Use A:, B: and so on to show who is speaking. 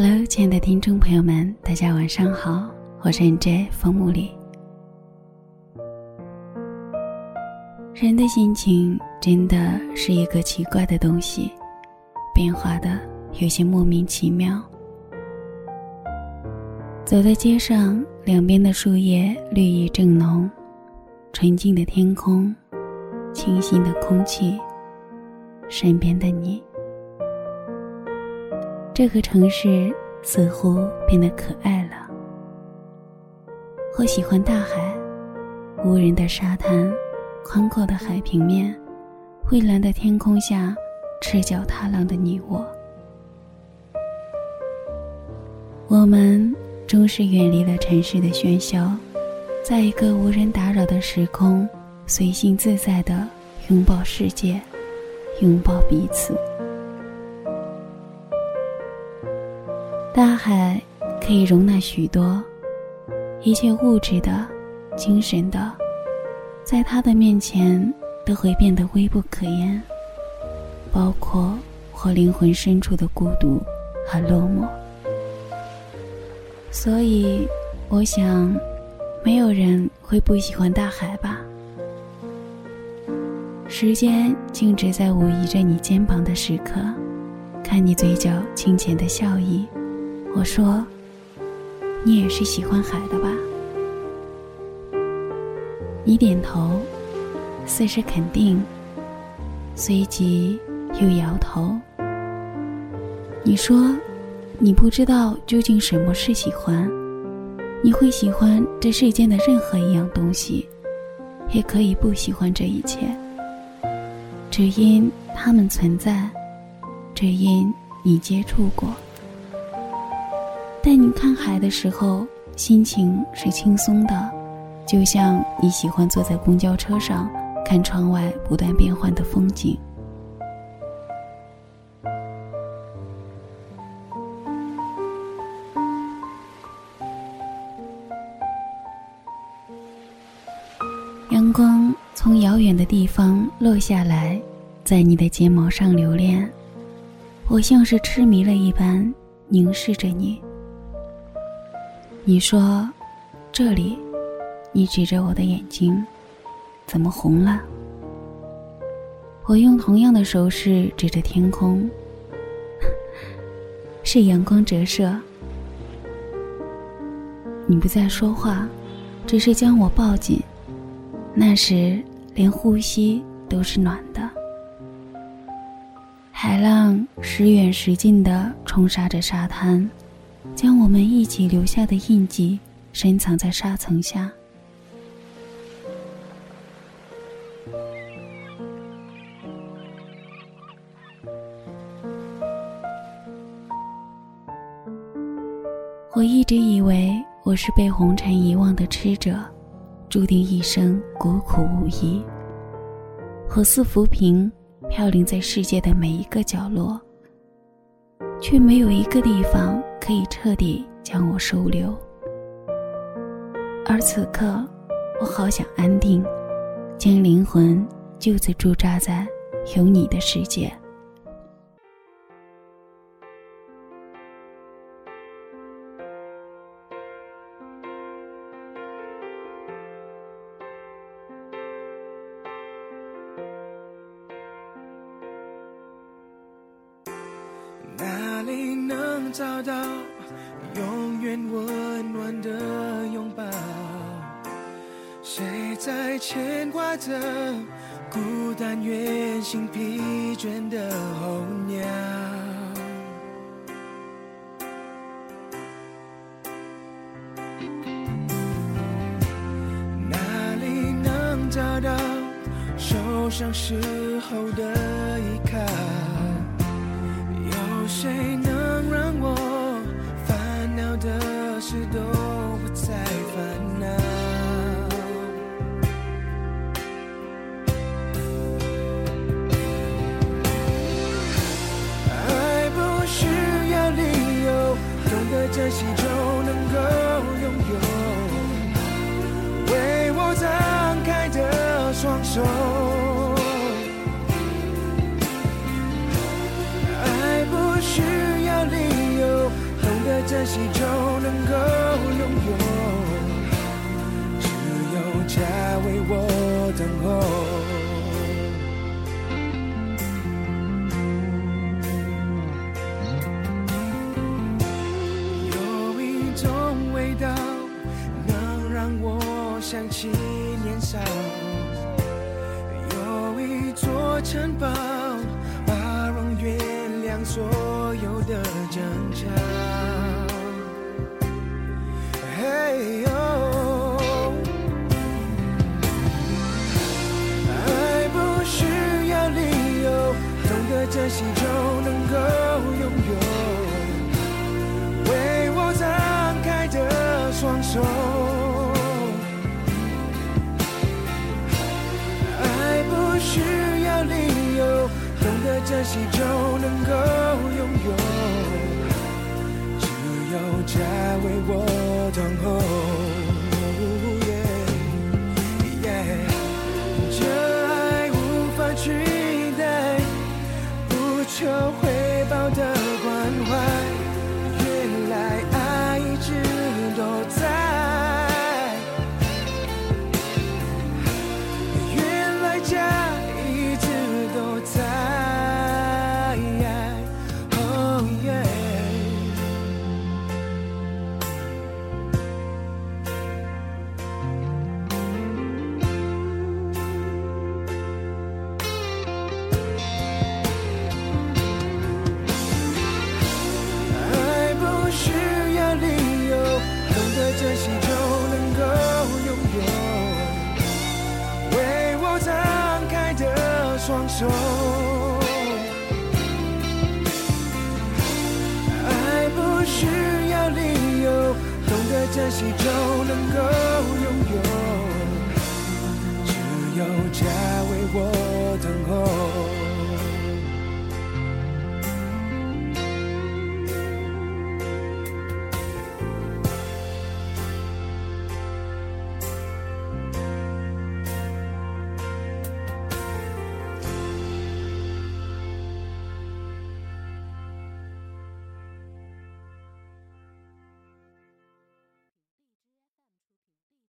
A: Hello，亲爱的听众朋友们，大家晚上好，我是 NJ 风木里。人的心情真的是一个奇怪的东西，变化的有些莫名其妙。走在街上，两边的树叶绿意正浓，纯净的天空，清新的空气，身边的你。这个城市似乎变得可爱了。我喜欢大海，无人的沙滩，宽阔的海平面，蔚蓝的天空下，赤脚踏浪的你我。我们终是远离了城市的喧嚣，在一个无人打扰的时空，随性自在的拥抱世界，拥抱彼此。大海可以容纳许多，一切物质的、精神的，在它的面前都会变得微不可言，包括我灵魂深处的孤独和落寞。所以，我想，没有人会不喜欢大海吧？时间静止在我倚着你肩膀的时刻，看你嘴角清浅的笑意。我说：“你也是喜欢海的吧？”你点头，似是肯定，随即又摇头。你说：“你不知道究竟什么是喜欢，你会喜欢这世间的任何一样东西，也可以不喜欢这一切，只因它们存在，只因你接触过。”带你看海的时候，心情是轻松的，就像你喜欢坐在公交车上看窗外不断变换的风景。阳光从遥远的地方落下来，在你的睫毛上留恋，我像是痴迷了一般凝视着你。你说：“这里。”你指着我的眼睛，怎么红了？我用同样的手势指着天空，是阳光折射。你不再说话，只是将我抱紧。那时，连呼吸都是暖的。海浪时远时近的冲刷着沙滩。将我们一起留下的印记深藏在沙层下。我一直以为我是被红尘遗忘的痴者，注定一生孤苦无依。我似浮萍，飘零在世界的每一个角落，却没有一个地方。可以彻底将我收留，而此刻，我好想安定，将灵魂就此驻扎在有你的世界。
B: 找到永远温暖的拥抱？谁在牵挂着孤单远行疲倦的候鸟？哪里能找到受伤时候的依靠？有谁珍惜就能够拥有为我张开的双手。爱不需要理由懂得珍惜就能够想起年少，有一座城堡，把容月亮做。珍惜就能够。放手。爱不需要理由懂得珍惜就能够拥有。只有家为我。